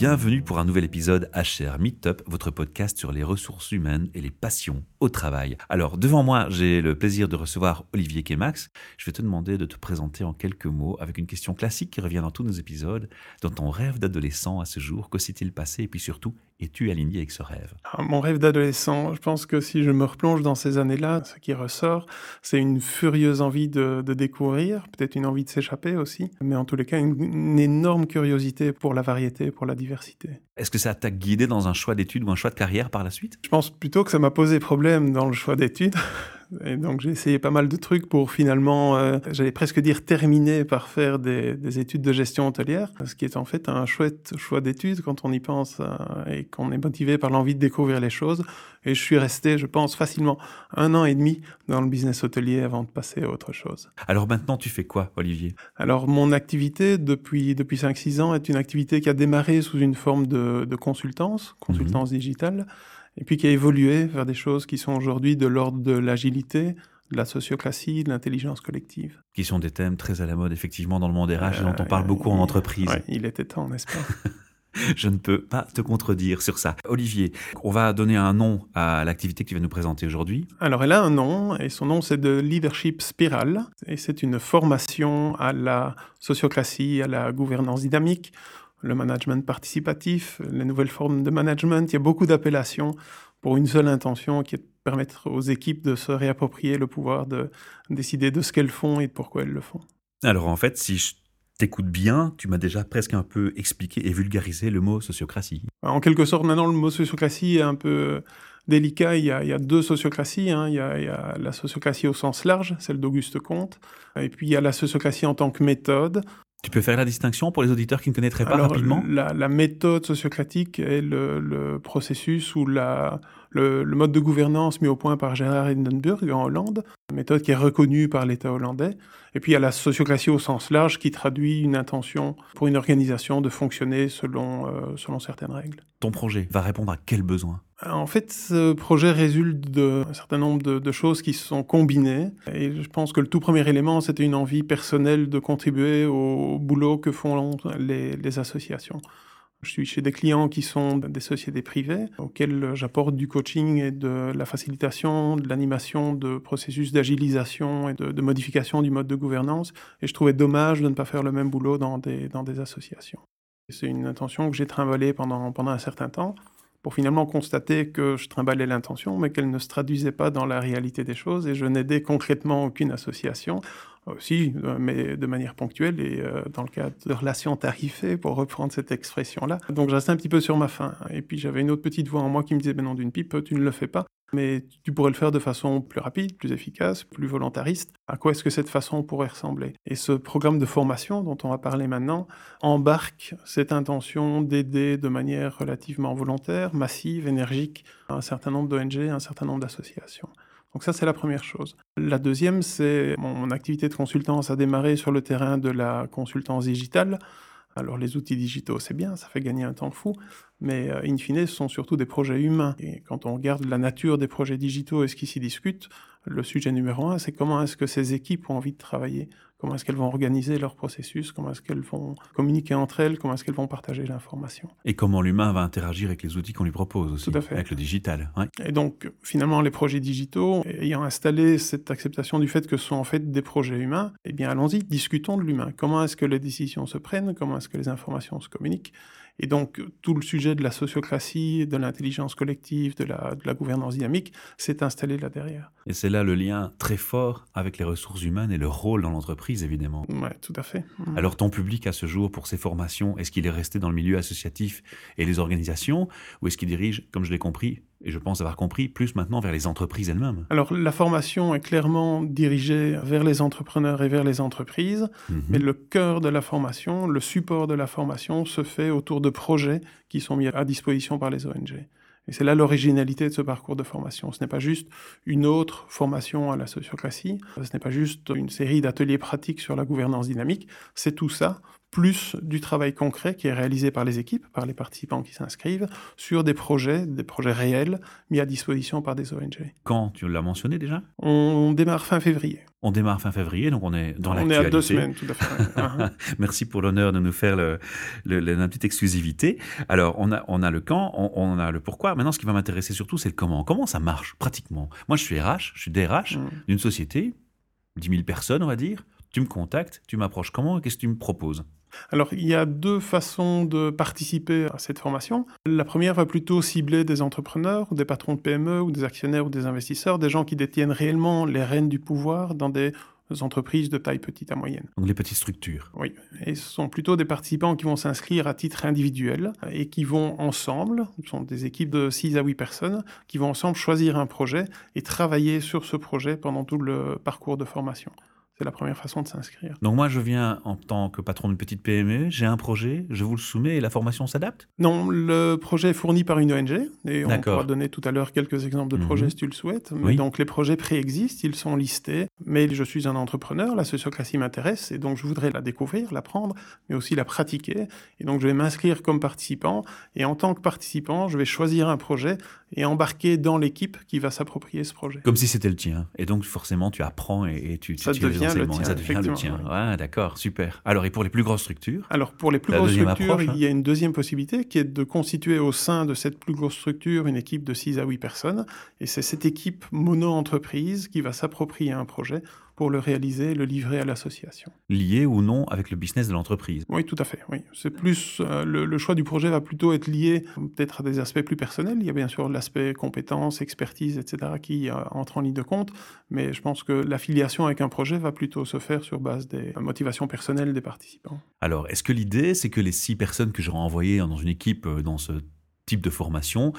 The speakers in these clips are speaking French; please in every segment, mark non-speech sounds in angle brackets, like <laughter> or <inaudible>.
Bienvenue pour un nouvel épisode HR Meetup, votre podcast sur les ressources humaines et les passions au travail. Alors, devant moi, j'ai le plaisir de recevoir Olivier Kemax. Je vais te demander de te présenter en quelques mots avec une question classique qui revient dans tous nos épisodes. Dans ton rêve d'adolescent à ce jour, que s'est-il passé Et puis surtout, es-tu aligné avec ce rêve? Ah, Mon rêve d'adolescent, je pense que si je me replonge dans ces années-là, ce qui ressort, c'est une furieuse envie de, découvrir, peut-être une envie de s'échapper aussi, mais en tous les cas, une, une énorme curiosité pour la variété, pour la diversité. Est-ce que ça t'a guidé dans un choix d'études ou un choix de carrière par la suite? Je pense plutôt que ça m'a posé problème dans le choix d'études. Et donc j'ai essayé pas mal de trucs pour finalement, euh, j'allais presque dire terminer par faire des, études de gestion hôtelière, ce qui est en fait un chouette choix d'études quand on y pense euh, et qu'on est motivé par l'envie de découvrir les choses. Et je suis resté, je pense, facilement un an et demi dans le business hôtelier avant de passer à autre chose. Alors maintenant, tu fais quoi, Olivier? Alors mon activité depuis, depuis 5-6 ans est une activité qui a démarré sous une forme de, consultance, consultance mhm. digitale et puis qui a évolué vers des choses qui sont aujourd'hui de l'ordre de l'agilité, de la socioclatie, de l'intelligence collective. Qui sont des thèmes très à la mode, effectivement, dans le monde RH, dont on parle beaucoup en entreprise. il était temps, n'est-ce pas? <laughs> Je ne peux pas te contredire sur ça. Olivier, on va donner un nom à l'activité que tu vas nous présenter aujourd'hui. Alors, elle a un nom, et son nom, c'est de Leadership Spiral. Et c'est une formation à la socioclatie, à la gouvernance dynamique, le management participatif, les nouvelles formes de management. Il y a beaucoup d'appellations pour une seule intention qui est de permettre aux équipes de se réapproprier le pouvoir de décider de ce qu'elles font et de pourquoi elles le font. Alors en fait, si je t'écoute bien, tu m'as déjà presque un peu expliqué et vulgarisé le mot sociocratie. En quelque sorte, maintenant, le mot sociocratie est un peu délicat. Il y a, deux sociocraties. Hein. Il, y a, il, y a, la sociocratie au sens large, celle d'Auguste Comte. Et puis il y a la sociocratie en tant que méthode. Tu peux faire la distinction pour les auditeurs qui ne connaîtraient pas rapidement? la, méthode sociocratique est le, processus ou la, le, mode de gouvernance mis au point par Gerhard Hindenburg en Hollande, méthode qui est reconnue par l'État hollandais. Et puis il y a la sociocratie au sens large qui traduit une intention pour une organisation de fonctionner selon, euh, selon certaines règles. Ton projet va répondre à quel besoin? En fait, ce projet résulte d'un certain nombre de, choses qui se sont combinées. Et je pense que le tout premier élément, c'était une envie personnelle de contribuer au boulot que font les, associations. Je suis chez des clients qui sont des sociétés privées, auxquelles j'apporte du coaching et de la facilitation, de l'animation de processus d'agilisation et de, modification du mode de gouvernance. Et je trouvais dommage de ne pas faire le même boulot dans des, dans des associations. C'est une intention que j'ai trimballée pendant, pendant un certain temps pour finalement constater que je trimballais l'intention, mais qu'elle ne se traduisait pas dans la réalité des choses, et je n'aidais concrètement aucune association, aussi, euh, mais de manière ponctuelle et euh, dans le cadre de relations tarifées, pour reprendre cette expression-là. Donc je restais un petit peu sur ma faim. Et puis j'avais une autre petite voix en moi qui me disait, ben non, d'une pipe, tu ne le fais pas mais tu pourrais le faire de façon plus rapide, plus efficace, plus volontariste. À quoi est-ce que cette façon pourrait ressembler? Et ce programme de formation dont on va parler maintenant embarque cette intention d'aider de manière relativement volontaire, massive, énergique, un certain nombre d'ONG, un certain nombre d'associations. Donc ça, c'est la première chose. La deuxième, c'est mon activité de consultance a démarré sur le terrain de la consultance digitale. Alors les outils digitaux, c'est bien, ça fait gagner un temps fou, mais euh, in fine, ce sont surtout des projets humains. Et quand on regarde la nature des projets digitaux et ce qui s'y discute, le sujet numéro un, c'est comment est-ce que ces équipes ont envie de travailler, comment est-ce qu'elles vont organiser leur processus, comment est-ce qu'elles vont communiquer entre elles, comment est-ce qu'elles vont partager l'information? Et comment l'humain va interagir avec les outils qu'on lui propose aussi, Tout à fait. avec le digital. Et donc, finalement, les projets digitaux, ayant installé cette acceptation du fait que ce sont en fait des projets humains, eh bien, allons-y, discutons de l'humain. Comment est-ce que les décisions se prennent, comment est-ce que les informations se communiquent? Et donc, tout le sujet de la sociocratie, de l'intelligence collective, de la, de la gouvernance dynamique s'est installé là derrière. Et c'est là le lien très fort avec les ressources humaines et le rôle dans l'entreprise, évidemment. Oui, tout à fait. Alors, ton public à ce jour, pour ces formations, est-ce qu'il est resté dans le milieu associatif et les organisations, ou est-ce qu'il dirige, comme je l'ai compris, et je pense avoir compris, plus maintenant vers les entreprises elles-mêmes. Alors la formation est clairement dirigée vers les entrepreneurs et vers les entreprises, mhm. mais le cœur de la formation, le support de la formation se fait autour de projets qui sont mis à disposition par les ONG. Et c'est là l'originalité de ce parcours de formation. Ce n'est pas juste une autre formation à la sociocratie, ce n'est pas juste une série d'ateliers pratiques sur la gouvernance dynamique, c'est tout ça plus du travail concret qui est réalisé par les équipes, par les participants qui s'inscrivent, sur des projets, des projets réels mis à disposition par des ONG. Quand? Tu l'as mentionné déjà? On démarre fin février. On démarre fin février, donc on est dans l'actualité. On est à deux semaines, tout à fait. <laughs> Uh-huh. Merci pour l'honneur de nous faire le, la petite exclusivité. Alors, on a, on a le quand, on, a le pourquoi. Maintenant, ce qui va m'intéresser surtout, c'est le comment. Comment ça marche, pratiquement? Moi, je suis RH, je suis DRH mm. d'une société, 10 000 personnes, on va dire. Tu me contactes, tu m'approches comment et qu'est-ce que tu me proposes? Alors, il y a deux façons de participer à cette formation. La première va plutôt cibler des entrepreneurs, des patrons de PME, ou des actionnaires, ou des investisseurs, des gens qui détiennent réellement les rênes du pouvoir dans des entreprises de taille petite à moyenne. Donc les petites structures. Oui, et ce sont plutôt des participants qui vont s'inscrire à titre individuel et qui vont ensemble, ce sont des équipes de 6 à 8 personnes, qui vont ensemble choisir un projet et travailler sur ce projet pendant tout le parcours de formation. C'est la première façon de s'inscrire. Donc moi, je viens en tant que patron d'une petite PME, j'ai un projet, je vous le soumets et la formation s'adapte? Non, le projet est fourni par une ONG et on pourra donner tout à l'heure quelques exemples de mhm. projets si tu le souhaites. Mais Donc les projets préexistent, ils sont listés, mais je suis un entrepreneur, la sociocratie m'intéresse et donc je voudrais la découvrir, l'apprendre, mais aussi la pratiquer. Et donc je vais m'inscrire comme participant et en tant que participant, je vais choisir un projet et embarquer dans l'équipe qui va s'approprier ce projet. Comme si c'était le tien. Et donc forcément, tu apprends et, tu, ça devient ça devient le tien. Ouais. d'accord, super. Alors, et pour les plus grosses structures Alors, pour les plus grosses structures, il y a une deuxième possibilité qui est de constituer au sein de cette plus grosse structure une équipe de 6 à 8 personnes. Et c'est cette équipe mono-entreprise qui va s'approprier un projet pour le réaliser, le livrer à l'association. Lié ou non avec le business de l'entreprise Oui, tout à fait. Oui, c'est plus euh, le, choix du projet va plutôt être lié peut-être à des aspects plus personnels. Il y a bien sûr l'aspect compétences, expertise, etc. qui euh, entre en ligne de compte, mais je pense que l'affiliation avec un projet va plutôt se faire sur base des motivations personnelles des participants. Alors, est-ce que l'idée, c'est que les six personnes que j'aurai envoyées dans une équipe euh, dans ce type de formation,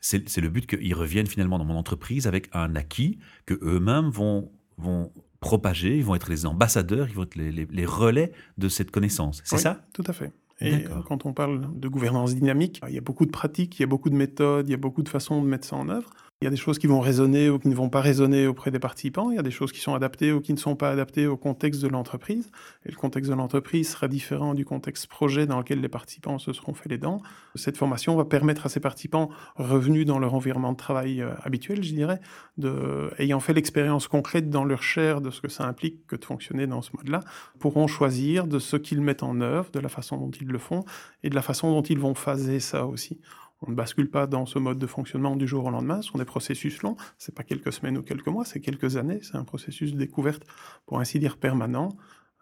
c'est le but qu'ils reviennent finalement dans mon entreprise avec un acquis que eux-mêmes vont vont propager, ils vont être les ambassadeurs, ils vont être les, relais de cette connaissance. C'est ça? Tout à fait. Et quand on parle de gouvernance dynamique, il y a beaucoup de pratiques, il y a beaucoup de méthodes, il y a beaucoup de façons de mettre ça en œuvre. Il y a des choses qui vont résonner ou qui ne vont pas résonner auprès des participants. Il y a des choses qui sont adaptées ou qui ne sont pas adaptées au contexte de l'entreprise. Et le contexte de l'entreprise sera différent du contexte projet dans lequel les participants se seront fait les dents. Cette formation va permettre à ces participants revenus dans leur environnement de travail euh, habituel, je dirais, de, ayant fait l'expérience concrète dans leur chair de ce que ça implique que de fonctionner dans ce mode-là, pourront choisir de ce qu'ils mettent en œuvre, de la façon dont ils le font et de la façon dont ils vont phaser ça aussi. On ne bascule pas dans ce mode de fonctionnement du jour au lendemain. Ce sont des processus longs. C'est pas quelques semaines ou quelques mois, c'est quelques années. C'est un processus de découverte, pour ainsi dire, permanent.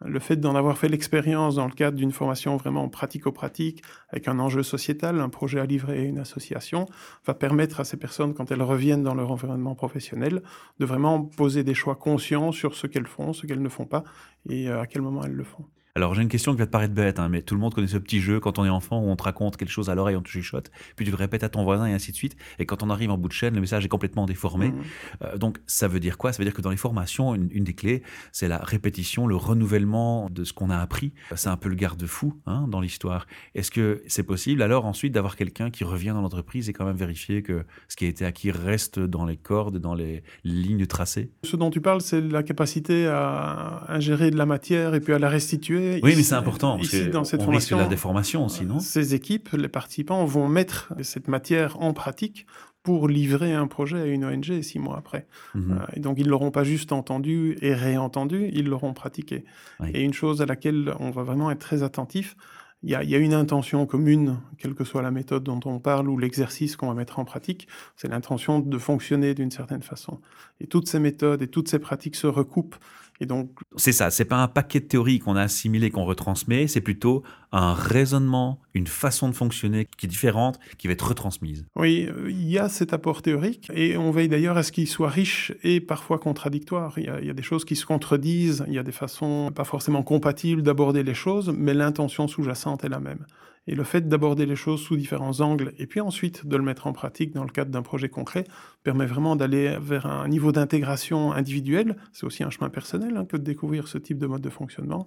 Le fait d'en avoir fait l'expérience dans le cadre d'une formation vraiment pratico-pratique, avec un enjeu sociétal, un projet à livrer et une association, va permettre à ces personnes, quand elles reviennent dans leur environnement professionnel, de vraiment poser des choix conscients sur ce qu'elles font, ce qu'elles ne font pas et euh, à quel moment elles le font. Alors j'ai une question qui va te paraître bête, hein, mais tout le monde connaît ce petit jeu quand on est enfant où on te raconte quelque chose à l'oreille, on te chuchote, puis tu le répètes à ton voisin et ainsi de suite. Et quand on arrive en bout de chaîne, le message est complètement déformé. Mmh. Euh, donc ça veut dire quoi? Ça veut dire que dans les formations, une, des clés, c'est la répétition, le renouvellement de ce qu'on a appris. C'est un peu le garde-fou hein, dans l'histoire. Est-ce que c'est possible alors ensuite d'avoir quelqu'un qui revient dans l'entreprise et quand même vérifier que ce qui a été acquis reste dans les cordes, dans les lignes tracées? Ce dont tu parles, c'est la capacité à ingérer de la matière et puis à la restituer. Oui, mais c'est important ici, dans cette formation, la déformation aussi, non? Ces équipes, les participants vont mettre cette matière en pratique pour livrer un projet à une ONG six mois après. Mhm. Euh, et donc ils ne l'auront pas juste entendu et réentendu, ils l'auront pratiqué. Et une chose à laquelle on va vraiment être très attentif, il y, y, a une intention commune, quelle que soit la méthode dont on parle ou l'exercice qu'on va mettre en pratique, c'est l'intention de fonctionner d'une certaine façon. Et toutes ces méthodes et toutes ces pratiques se recoupent et donc, c'est ça. C'est pas un paquet de théories qu'on a assimilé, qu'on retransmet. C'est plutôt un raisonnement, une façon de fonctionner qui est différente, qui va être retransmise. Oui, euh, il y a cet apport théorique et on veille d'ailleurs à ce qu'il soit riche et parfois contradictoire. Il y, a, il y, a, des choses qui se contredisent, il y a des façons pas forcément compatibles d'aborder les choses, mais l'intention sous-jacente est la même. Et le fait d'aborder les choses sous différents angles et puis ensuite de le mettre en pratique dans le cadre d'un projet concret permet vraiment d'aller vers un niveau d'intégration individuelle. C'est aussi un chemin personnel hein, que de découvrir ce type de mode de fonctionnement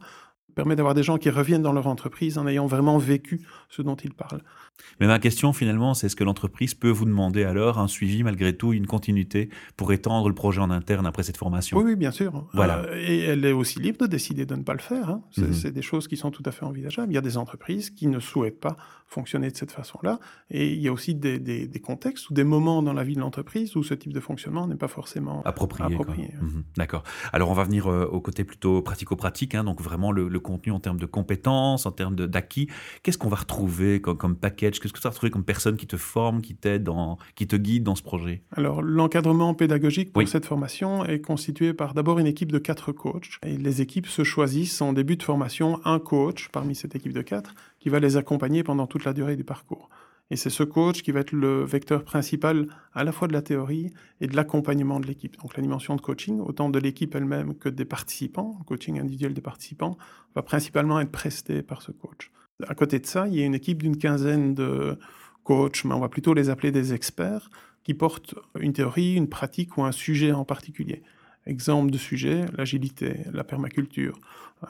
permet d'avoir des gens qui reviennent dans leur entreprise en ayant vraiment vécu ce dont ils parlent. Mais ma question finalement, c'est est-ce que l'entreprise peut vous demander alors un suivi malgré tout, une continuité pour étendre le projet en interne après cette formation? Oui, oui, bien sûr. Voilà. Euh, et elle est aussi libre de décider de ne pas le faire. Hein. Mhm. C'est des choses qui sont tout à fait envisageables. Il y a des entreprises qui ne souhaitent pas fonctionner de cette façon-là. Et il y a aussi des, des, contextes ou des moments dans la vie de l'entreprise où ce type de fonctionnement n'est pas forcément approprié. Mhm. D'accord. Alors on va venir euh, au côté plutôt pratico-pratique, hein, donc vraiment le, contenu en termes de compétences, en termes d'acquis. Qu'est-ce qu'on va retrouver comme, comme paquet Qu'est-ce que tu as retrouvé comme personne qui te forme, qui t'aide, qui te guide dans ce projet? Alors, l'encadrement pédagogique pour cette formation est constitué par d'abord une équipe de quatre coachs. Et les équipes se choisissent en début de formation un coach parmi cette équipe de quatre qui va les accompagner pendant toute la durée du parcours. Et c'est ce coach qui va être le vecteur principal à la fois de la théorie et de l'accompagnement de l'équipe. Donc la dimension de coaching, autant de l'équipe elle-même que des participants, le coaching individuel des participants, va principalement être presté par ce coach. À côté de ça, il y a une équipe d'une quinzaine de coachs, mais on va plutôt les appeler des experts, qui portent une théorie, une pratique ou un sujet en particulier. Exemple de sujet, l'agilité, la permaculture.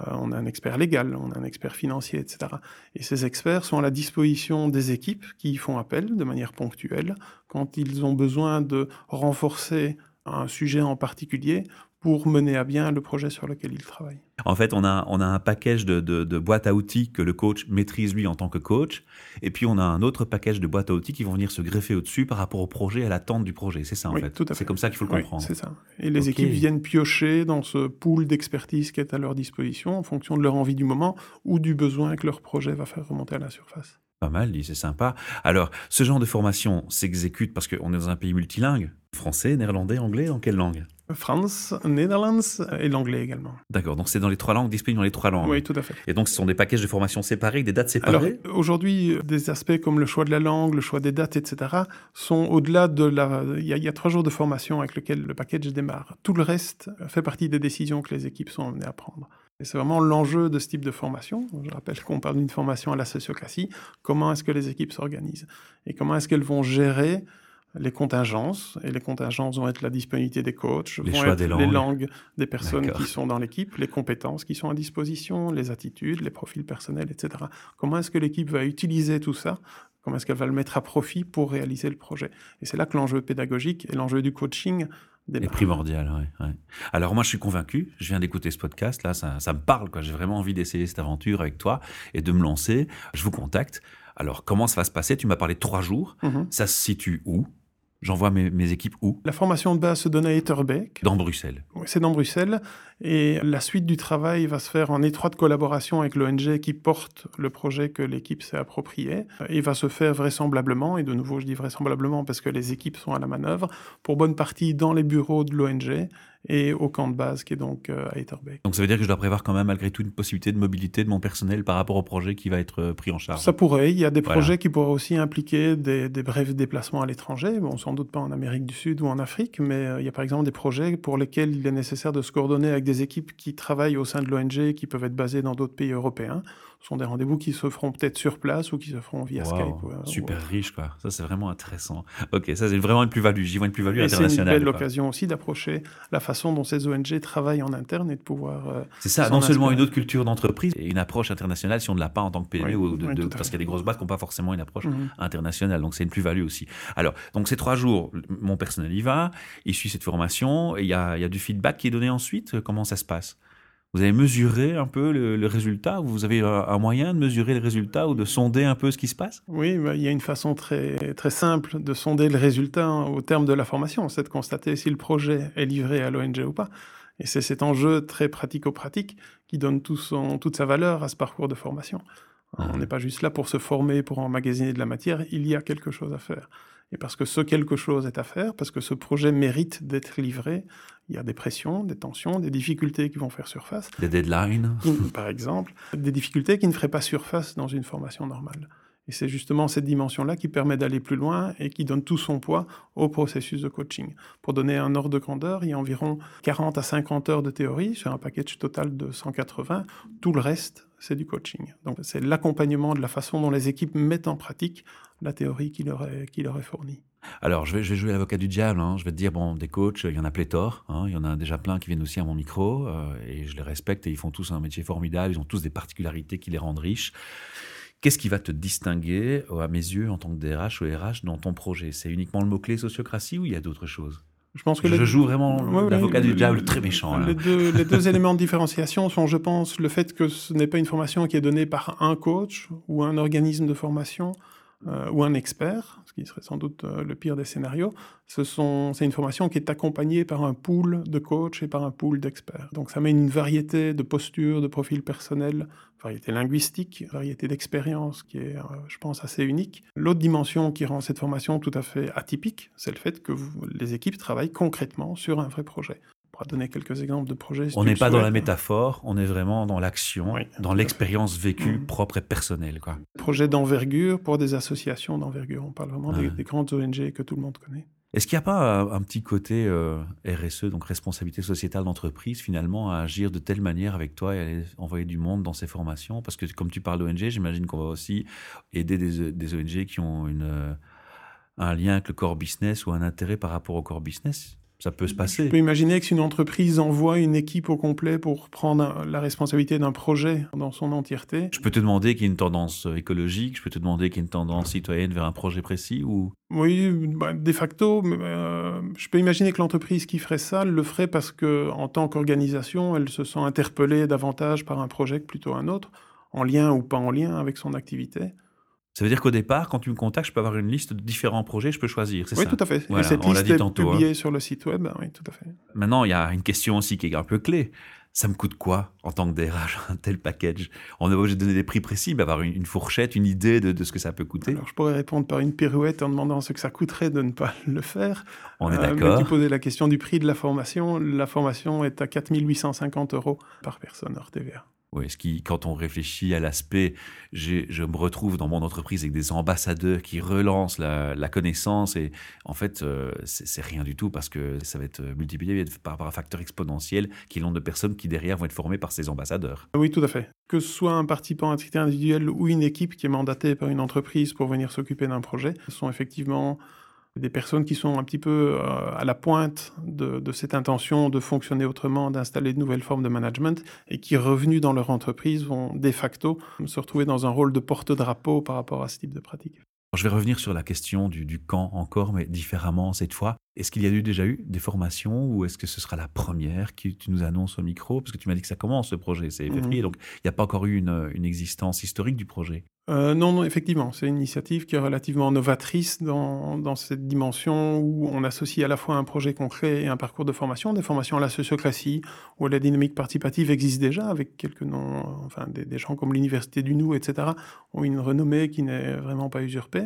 Euh, on a un expert légal, on a un expert financier, etc. Et ces experts sont à la disposition des équipes qui y font appel de manière ponctuelle quand ils ont besoin de renforcer un sujet en particulier pour mener à bien le projet sur lequel ils travaillent. En fait, on a, on a un package de, de, boîtes à outils que le coach maîtrise lui en tant que coach, et puis on a un autre package de boîtes à outils qui vont venir se greffer au-dessus par rapport au projet, à l'attente du projet. C'est ça, en fait. C'est comme ça qu'il faut le comprendre. c'est ça. Et les équipes viennent piocher dans ce pool d'expertise qui est à leur disposition en fonction de leur envie du moment ou du besoin que leur projet va faire remonter à la surface. Pas mal, dit, c'est sympa. Alors, ce genre de formation s'exécute parce qu'on est dans un pays multilingue, français, néerlandais, anglais, en quelle langue? France, Netherlands et l'anglais également. D'accord, donc c'est dans les trois langues, disponible dans les trois langues. Oui, tout à fait. Et donc ce sont des packages de formation séparés, des dates séparées? Alors aujourd'hui, des aspects comme le choix de la langue, le choix des dates, etc., sont au-delà de la... Il y, a, trois jours de formation avec lequel le package démarre. Tout le reste fait partie des décisions que les équipes sont amenées à prendre. Et c'est vraiment l'enjeu de ce type de formation. Je rappelle qu'on parle d'une formation à la sociocratie. Comment est-ce que les équipes s'organisent Et comment est-ce qu'elles vont gérer les contingences, et les contingences vont être la disponibilité des coachs, les vont être des langues. les langues des personnes qui sont dans l'équipe, les compétences qui sont à disposition, les attitudes, les profils personnels, etc. Comment est-ce que l'équipe va utiliser tout ça? Comment est-ce qu'elle va le mettre à profit pour réaliser le projet? Et c'est là que l'enjeu pédagogique et l'enjeu du coaching est primordial. Ouais, Alors moi, je suis convaincu. Je viens d'écouter ce podcast là, ça, ça me parle. J'ai vraiment envie d'essayer cette aventure avec toi et de me lancer. Je vous contacte. Alors, comment ça va se passer? Tu m'as parlé de trois jours. Mm-hmm. Ça se situe où? J'envoie mes, mes, équipes où? La formation de base se donne à Etterbeek. Dans Bruxelles. Oui, c'est dans Bruxelles. Et la suite du travail va se faire en étroite collaboration avec l'ONG qui porte le projet que l'équipe s'est approprié. Et va se faire vraisemblablement, et de nouveau je dis vraisemblablement parce que les équipes sont à la manœuvre, pour bonne partie dans les bureaux de l'ONG et au camp de base qui est donc euh, à Etterbeek. Donc ça veut dire que je dois prévoir quand même malgré tout une possibilité de mobilité de mon personnel par rapport au projet qui va être euh, pris en charge Ça pourrait. Il y a des projets qui pourraient aussi impliquer des, des, brefs déplacements à l'étranger. Bon, sans doute pas en Amérique du Sud ou en Afrique, mais euh, il y a par exemple des projets pour lesquels il est nécessaire de se coordonner avec des équipes qui travaillent au sein de l'ONG, qui peuvent être basées dans d'autres pays européens. Ce sont des rendez-vous qui se feront peut-être sur place ou qui se feront via Skype. super riche, quoi. Ça, c'est vraiment intéressant. Ok, ça, c'est vraiment une plus-value. J'y vois une plus-value internationale. C'est une belle occasion aussi d'approcher la façon dont ces ONG travaillent en interne et de pouvoir. Euh, c'est ça, non seulement une autre culture d'entreprise et une approche internationale si on ne l'a pas en tant que PME, ou de, parce qu'il y a des grosses boîtes qui n'ont pas forcément une approche mhm. internationale. Donc, c'est une plus-value aussi. Alors, donc, ces trois jours, mon personnel y va, il suit cette formation, et il y a, il y a du feedback qui est donné ensuite. Comment ça se passe? Vous avez mesuré un peu le, résultat? Vous avez un moyen de mesurer le résultat ou de sonder un peu ce qui se passe? Oui, bah, il y a une façon très, très simple de sonder le résultat au terme de la formation, c'est de constater si le projet est livré à l'ONG ou pas. Et c'est cet enjeu très pratico-pratique qui donne tout son, toute sa valeur à ce parcours de formation. On n'est pas juste là pour se former, pour emmagasiner de la matière, il y a quelque chose à faire. Et parce que ce quelque chose est à faire, parce que ce projet mérite d'être livré, il y a des pressions, des tensions, des difficultés qui vont faire surface. Des deadlines Par exemple, des difficultés qui ne feraient pas surface dans une formation normale. Et c'est justement cette dimension-là qui permet d'aller plus loin et qui donne tout son poids au processus de coaching. Pour donner un ordre de grandeur, il y a environ 40 à 50 heures de théorie sur un package total de 180. Tout le reste, c'est du coaching. Donc c'est l'accompagnement de la façon dont les équipes mettent en pratique la théorie qui leur est, fournie. Alors, je vais, je vais jouer l'avocat du diable. hein. Je vais te dire, bon, des coachs, il y en a pléthore. hein. Il y en a déjà plein qui viennent aussi à mon micro. euh, et je les respecte et ils font tous un métier formidable. Ils ont tous des particularités qui les rendent riches. Qu'est-ce qui va te distinguer, euh, à mes yeux, en tant que DRH ou RH, dans ton projet? C'est uniquement le mot-clé sociocratie ou il y a d'autres choses? Je pense que Je les- joue vraiment Ouais, l'avocat du diable le- très méchant. là. Les deux, les deux <laughs> éléments de différenciation sont, je pense, le fait que ce n'est pas une formation qui est donnée par un coach ou un organisme de formation euh, ou un expert, ce qui serait sans doute euh, le pire des scénarios. Ce sont, c'est une formation qui est accompagnée par un pool de coachs et par un pool d'experts. Donc ça mène une variété de postures, de profils personnels, variété linguistique, variété d'expériences qui est, euh, je pense, assez unique. L'autre dimension qui rend cette formation tout à fait atypique, c'est le fait que vous- les équipes travaillent concrètement sur un vrai projet. On pourra donner quelques exemples de projets. si On n'est pas dans la métaphore, on est vraiment dans l'action, Oui, dans l'expérience vécue, Mhm. propre et personnelle. Quoi. Projet d'envergure pour des associations d'envergure. On parle vraiment des, des grandes ONG que tout le monde connaît. Est-ce qu'il n'y a pas un, un petit côté euh, RSE, donc responsabilité sociétale d'entreprise, finalement, à agir de telle manière avec toi et aller envoyer du monde dans ces formations? Parce que comme tu parles d'ONG, j'imagine qu'on va aussi aider des, ONG qui ont euh, un lien avec le core business ou un intérêt par rapport au core business. Ça peut se Je passer. peux imaginer que si une entreprise envoie une équipe au complet pour prendre la responsabilité d'un projet dans son entièreté, Je peux te demander qu'il y ait une tendance euh, écologique, je peux te demander qu'il y ait une tendance citoyenne vers un projet précis ou? Oui, bah, de facto, euh, je peux imaginer que l'entreprise qui ferait ça le ferait parce que, en tant qu'organisation, elle se sent interpellée davantage par un projet que plutôt un autre, en lien ou pas en lien avec son activité. Ça veut dire qu'au départ, quand tu me contactes, je peux avoir une liste de différents projets, je peux choisir, c'est Oui, ça tout à fait. Voilà, Et cette on liste dit est tantôt, hein. publiée sur le site web. Oui, tout à fait. Maintenant, il y a une question aussi qui est un peu clé. Ça me coûte quoi en tant que DRH, <laughs> un tel package? On est obligé de donner des prix précis, mais avoir une, fourchette, une idée de, de ce que ça peut coûter? Alors, je pourrais répondre par une pirouette en demandant ce que ça coûterait de ne pas <laughs> le faire. On est Euh, d'accord. tu posais la question du prix de la formation. La formation est à 4850 euros par personne hors TVA. Oui, ce qui, quand on réfléchit à l'aspect, je me retrouve dans mon entreprise avec des ambassadeurs qui relancent la, connaissance et en fait, euh, c'est rien du tout parce que ça va être multiplié par, un facteur exponentiel qui est le nombre de personnes qui derrière vont être formées par ces ambassadeurs. Oui, tout à fait. Que ce soit un participant à titre individuel ou une équipe qui est mandatée par une entreprise pour venir s'occuper d'un projet, ce sont effectivement des personnes qui sont un petit peu euh, à la pointe de, de cette intention de fonctionner autrement, d'installer de nouvelles formes de management, et qui, revenus dans leur entreprise, vont de facto se retrouver dans un rôle de porte-drapeau par rapport à ce type de pratique. Alors, je vais revenir sur la question du, du quand encore, mais différemment cette fois. Est-ce qu'il y a eu, déjà eu des formations ou est-ce que ce sera la première que tu nous annonces au micro? Parce que tu m'as dit que ça commence ce projet, c'est février, Mhm. donc il n'y a pas encore eu une, une existence historique du projet. Euh, non, non, effectivement, c'est une initiative qui est relativement novatrice dans, dans cette dimension où on associe à la fois un projet concret et un parcours de formation. Des formations à la sociocratie à la dynamique participative existent déjà avec quelques noms, euh, enfin des, des gens comme l'Université du Nou, etc., ont une renommée qui n'est vraiment pas usurpée.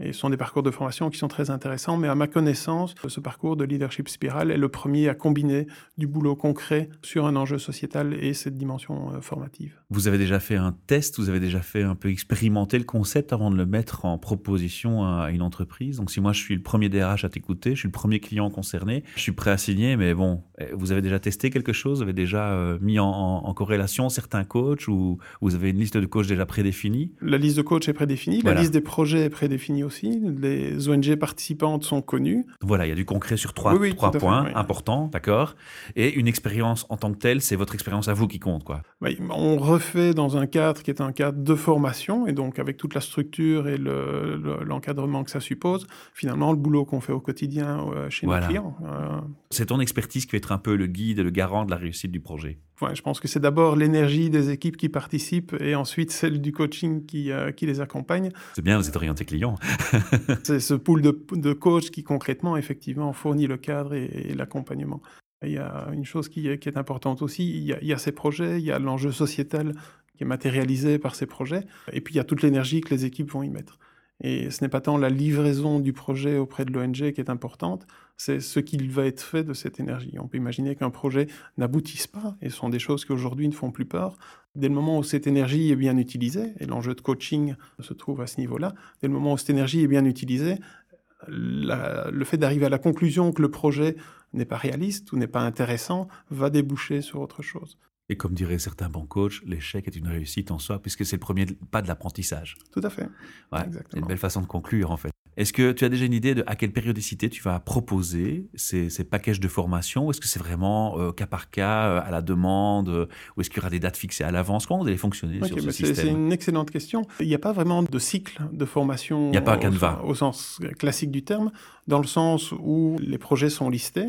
Et ce sont des parcours de formation qui sont très intéressants, mais à ma connaissance, ce parcours de leadership spiral est le premier à combiner du boulot concret sur un enjeu sociétal et cette dimension euh, formative. Vous avez déjà fait un test, vous avez déjà fait un peu expérimenter le concept avant de le mettre en proposition à une entreprise. Donc si moi je suis le premier DRH à t'écouter, je suis le premier client concerné, je suis prêt à signer, mais bon, eh, vous avez déjà testé quelque chose, vous avez déjà euh, mis en, en- en corrélation certains coachs ou vous avez une liste de coachs déjà prédéfinie? La liste de coachs est prédéfinie, Voilà. la liste des projets est prédéfinie aussi, les ONG participantes sont connues. Voilà, il y a du concret sur trois, Oui, oui, trois tout à fait, points oui. importants, d'accord Et une expérience en tant que telle, c'est votre expérience à vous qui compte, quoi. On refait dans un cadre qui est un cadre de formation, et donc avec toute la structure et le- le- l'encadrement que ça suppose, finalement le boulot qu'on fait au quotidien euh, chez Voilà. nos clients. Euh, C'est ton expertise qui va être un peu le guide, le garant de la réussite du projet. Ouais, je pense que c'est d'abord l'énergie des équipes qui participent et ensuite celle du coaching qui, euh, qui les accompagne. C'est bien, vous êtes orienté client. <laughs> C'est ce pool de, de coachs qui concrètement, effectivement, fournit le cadre et, et l'accompagnement. Il y a une chose qui est, qui est importante aussi, il y, a, il y a ces projets, il y a l'enjeu sociétal qui est matérialisé par ces projets, et puis il y a toute l'énergie que les équipes vont y mettre. Et ce n'est pas tant la livraison du projet auprès de l'ONG qui est importante, c'est ce qu'il va être fait de cette énergie. On peut imaginer qu'un projet n'aboutisse pas, et ce sont des choses qui aujourd'hui ne font plus peur. Dès le moment où cette énergie est bien utilisée, et l'enjeu de coaching se trouve à ce niveau-là, dès le moment où cette énergie est bien utilisée, la- le fait d'arriver à la conclusion que le projet n'est pas réaliste ou n'est pas intéressant va déboucher sur autre chose. Et comme diraient certains bons coachs, l'échec est une réussite en soi, puisque c'est le premier pas de l'apprentissage. Tout à fait. Ouais, c'est une belle façon de conclure, en fait. Est-ce que tu as déjà une idée de à quelle périodicité tu vas proposer ces, ces packages de formation Ou est-ce que c'est vraiment euh, cas par cas, euh, à la demande euh, Ou est-ce qu'il y aura des dates fixées à l'avance? Comment vous allez fonctionner sur ce bah, système C'est une excellente question. Il n'y a pas vraiment de cycle de formation Il n'y a pas au- au sens classique du terme, dans le sens où les projets sont listés.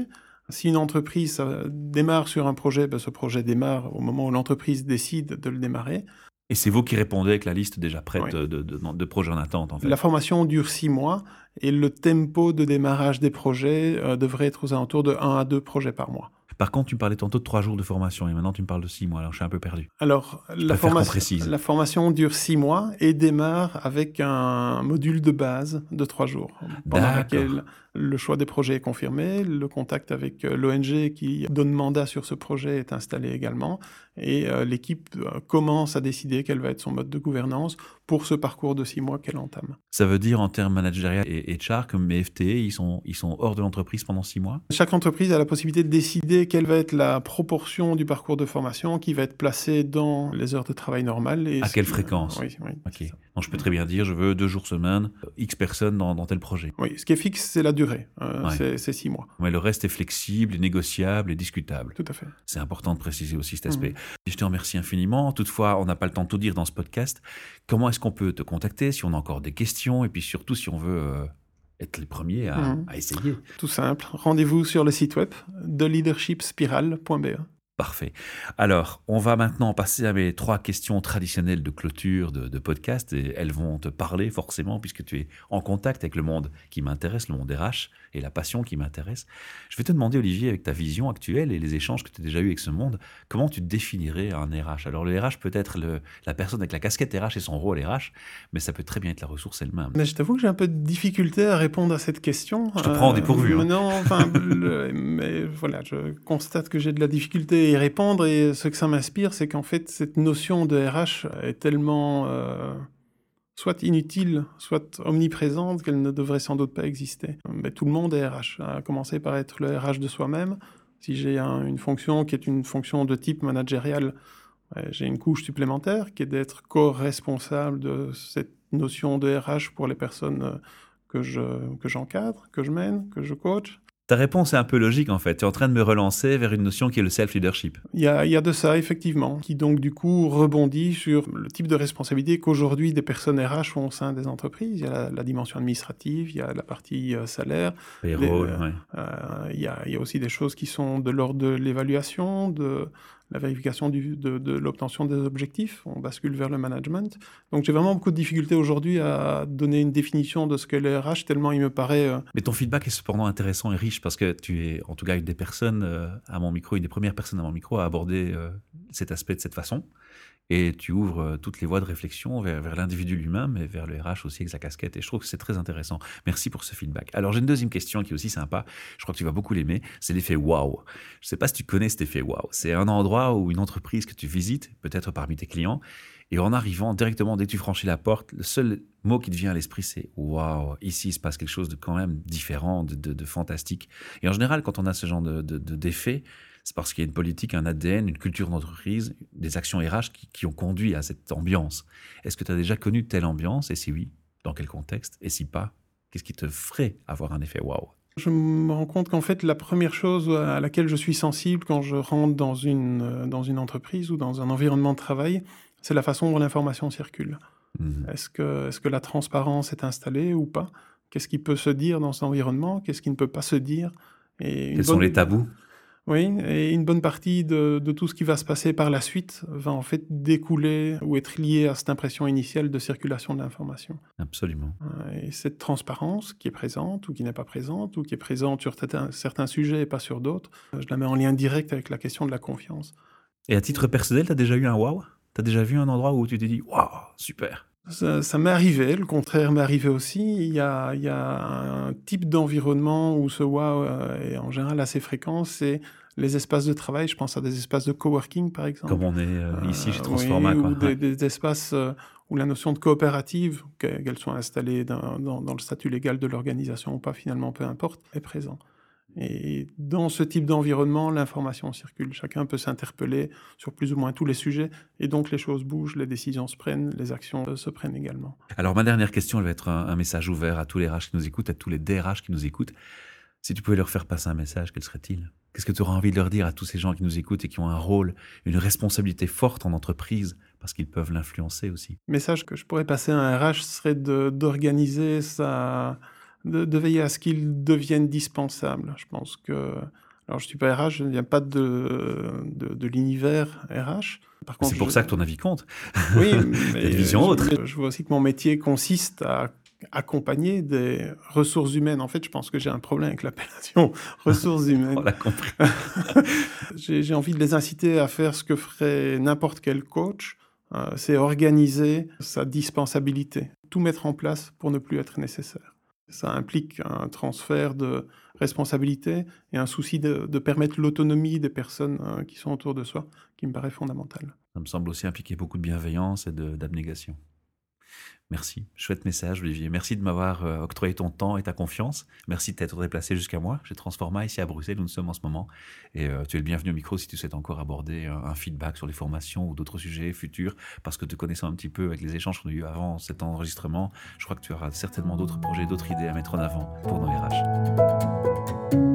Si une entreprise démarre sur un projet, ben, ce projet démarre au moment où l'entreprise décide de le démarrer. Et c'est vous qui répondez avec la liste déjà prête Oui. de, de, de- de projets en attente, en fait. La formation dure six mois et le tempo de démarrage des projets euh, devrait être aux alentours de 1 à 2 projets par mois. Par contre, tu me parlais tantôt de trois jours de formation et maintenant tu me parles de six mois. Alors je suis un peu perdu. Alors, la, formation- précise. la formation dure six mois et démarre avec un module de base de trois jours, pendant D'accord. Le choix des projets est confirmé, le contact avec euh, l'ONG qui donne mandat sur ce projet est installé également, et euh, l'équipe euh, commence à décider quel va être son mode de gouvernance pour ce parcours de six mois qu'elle entame. Ça veut dire en termes managériels et HR, comme mes FTE, ils sont, ils sont hors de l'entreprise pendant six mois? Chaque entreprise a la possibilité de décider quelle va être la proportion du parcours de formation qui va être placée dans les heures de travail normales. Et À quelle fréquence? Oui, oui. Donc je peux très bien dire, je veux deux jours semaine, X personnes dans, dans tel projet. Oui, ce qui est fixe, c'est la durée. Euh, Ouais. c'est- six mois. Mais le reste est flexible, est négociable et discutable. Tout à fait. C'est important de préciser aussi cet aspect. Mhm. Et je te remercie infiniment. Toutefois, on n'a pas le temps de tout dire dans ce podcast. Comment est-ce qu'on peut te contacter si on a encore des questions et puis surtout si on veut euh, être les premiers à, Mhm. à essayer? Tout simple. Rendez-vous sur le site web de leadershipspiral.be. Parfait. Alors, on va maintenant passer à mes trois questions traditionnelles de clôture de, podcast et elles vont te parler forcément puisque tu es en contact avec le monde qui m'intéresse, le monde RH et la passion qui m'intéresse. Je vais te demander, Olivier, avec ta vision actuelle et les échanges que tu as déjà eus avec ce monde, comment tu définirais un RH Alors, le RH peut être le- la personne avec la casquette RH et son rôle RH, mais ça peut très bien être la ressource elle-même. Mais je t'avoue que j'ai un peu de difficulté à répondre à cette question. Je te prends au dépourvu, hein. Non, enfin, <laughs> le- mais voilà, je constate que j'ai de la difficulté à y répondre et ce que ça m'inspire, c'est qu'en fait, cette notion de RH est tellement euh, soit inutile, soit omniprésente qu'elle ne devrait sans doute pas exister. Mais tout le monde est RH, à commencer par être le RH de soi-même. Si j'ai un- une fonction qui est une fonction de type managérial, j'ai une couche supplémentaire qui est d'être co-responsable de cette notion de RH pour les personnes que je que j'encadre, que je mène, que je coach. Ta réponse est un peu logique en fait. Tu es en train de me relancer vers une notion qui est le self-leadership. Il y a, y a de ça, effectivement, qui donc du coup rebondit sur le type de responsabilité qu'aujourd'hui des personnes RH ont au sein des entreprises. Il y a la, la dimension administrative, il y a la partie euh, salaire, Les Les- rôles, euh, ouais. Euh, il, y y a aussi des choses qui sont de l'ordre de l'évaluation, de la vérification de l'obtention des objectifs. On bascule vers le management. Donc j'ai vraiment beaucoup de difficultés aujourd'hui à donner une définition de ce qu'est le RH, tellement il me paraît... euh, Mais ton feedback est cependant intéressant et riche parce que tu es, en tout cas, une des personnes euh, à mon micro, une des premières personnes à mon micro à aborder euh, cet aspect de cette façon. Et tu ouvres euh, toutes les voies de réflexion vers, l'individu lui-même et vers le RH aussi avec sa casquette. Et je trouve que c'est très intéressant. Merci pour ce feedback. Alors, j'ai une deuxième question qui est aussi sympa. Je crois que tu vas beaucoup l'aimer. C'est l'effet wow. Je ne sais pas si tu connais cet effet wow. C'est un endroit où une entreprise que tu visites, peut-être parmi tes clients, et en arrivant directement, dès que tu franchis la porte, le seul mot qui te vient à l'esprit, c'est waouh, ici il se passe quelque chose de quand même différent, de, fantastique. Et en général, quand on a ce genre de d'effet, c'est parce qu'il y a une politique, un ADN, une culture d'entreprise, des actions RH qui, qui ont conduit à cette ambiance. Est-ce que tu as déjà connu telle ambiance? Et si oui, dans quel contexte? Et si pas, qu'est-ce qui te ferait avoir un effet waouh? Je me rends compte qu'en fait, la première chose à laquelle je suis sensible quand je rentre dans une, euh, dans une entreprise ou dans un environnement de travail, c'est la façon dont l'information circule. Mhm. Est-ce que, est que la transparence est installée ou pas? Qu'est-ce qui peut se dire dans cet environnement? Qu'est-ce qui ne peut pas se dire? Et Quels sont les tabous? Oui, et une bonne partie de, de tout ce qui va se passer par la suite va en fait découler ou être lié à cette impression initiale de circulation de l'information. Absolument. Euh, Et cette transparence qui est présente ou qui n'est pas présente ou qui est présente sur certains, sujets et pas sur d'autres, euh, je la mets en lien direct avec la question de la confiance. Et à titre personnel, tu as déjà eu un waouh? Tu as déjà vu un endroit où tu t'es dit waouh, super Ça, ça m'est arrivé, le contraire m'est arrivé aussi. Il y a, il y a un type d'environnement où ce wow euh, est en général assez fréquent, c'est les espaces de travail. Je pense à des espaces de coworking, par exemple. Comme on est euh, ici chez Euh, Transforma. oui, quoi. ou des, espaces euh, où la notion de coopérative, que- qu'elle soit installée dans, dans- dans le statut légal de l'organisation ou pas, finalement, peu importe, est présent. Et dans ce type d'environnement, l'information circule. Chacun peut s'interpeller sur plus ou moins tous les sujets. Et donc, les choses bougent, les décisions se prennent, les actions se prennent également. Alors, ma dernière question, elle va être un, message ouvert à tous les RH qui nous écoutent, à tous les DRH qui nous écoutent. Si tu pouvais leur faire passer un message, quel serait-il? Qu'est-ce que tu auras envie de leur dire à tous ces gens qui nous écoutent et qui ont un rôle, une responsabilité forte en entreprise parce qu'ils peuvent l'influencer aussi? Le message que je pourrais passer à un RH serait d'organiser sa, de, veiller à ce qu'ils deviennent dispensables. Je pense que. Alors, je ne suis pas RH, je ne viens pas de, de, l'univers RH. C'est pour ça que ton avis compte. Oui, <laughs> mais vision autre. Je vois aussi que mon métier consiste à accompagner des ressources humaines. En fait, je pense que j'ai un problème avec l'appellation <laughs> ressources humaines. On l'a compris. <laughs> j'ai envie de les inciter à faire ce que ferait n'importe quel coach, euh, c'est organiser sa dispensabilité, tout mettre en place pour ne plus être nécessaire. Ça implique un transfert de responsabilité et un souci de, permettre l'autonomie des personnes euh, qui sont autour de soi, qui me paraît fondamental. Ça me semble aussi impliquer beaucoup de bienveillance et d'abnégation. Merci. Chouette message, Olivier. Merci de m'avoir euh, octroyé ton temps et ta confiance. Merci de t'être déplacé jusqu'à moi. J'ai Transforma ici à Bruxelles où nous sommes en ce moment. Et euh, tu es le bienvenu au micro si tu souhaites encore aborder un, feedback sur les formations ou d'autres sujets futurs. Parce que te connaissant un petit peu avec les échanges qu'on a eu avant cet enregistrement, je crois que tu auras certainement d'autres projets, d'autres idées à mettre en avant pour nos RH.